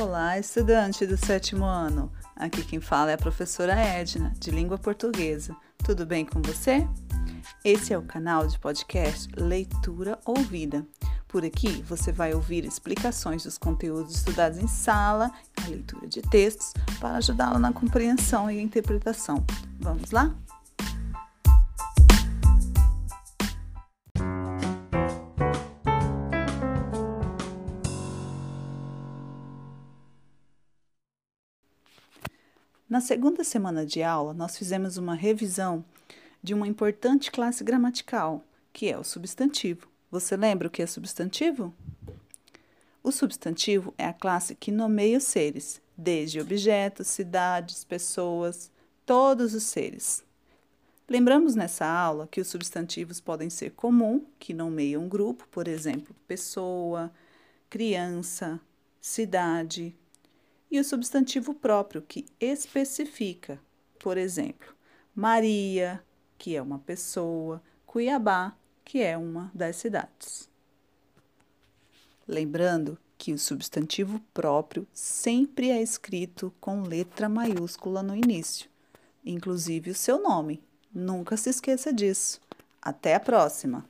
Olá, estudante do sétimo ano. Aqui quem fala é a professora Edna, de língua portuguesa. Tudo bem com você? Esse é o canal de podcast Leitura Ouvida. Por aqui você vai ouvir explicações dos conteúdos estudados em sala, a leitura de textos, para ajudá-lo na compreensão e interpretação. Vamos lá? Na segunda semana de aula, nós fizemos uma revisão de uma importante classe gramatical, que é o substantivo. Você lembra o que é substantivo? O substantivo é a classe que nomeia os seres, desde objetos, cidades, pessoas, todos os seres. Lembramos nessa aula que os substantivos podem ser comum, que nomeiam um grupo, por exemplo, pessoa, criança, cidade, e o substantivo próprio, que especifica, por exemplo, Maria, que é uma pessoa, Cuiabá, que é uma das cidades. Lembrando que o substantivo próprio sempre é escrito com letra maiúscula no início, inclusive o seu nome. Nunca se esqueça disso. Até a próxima!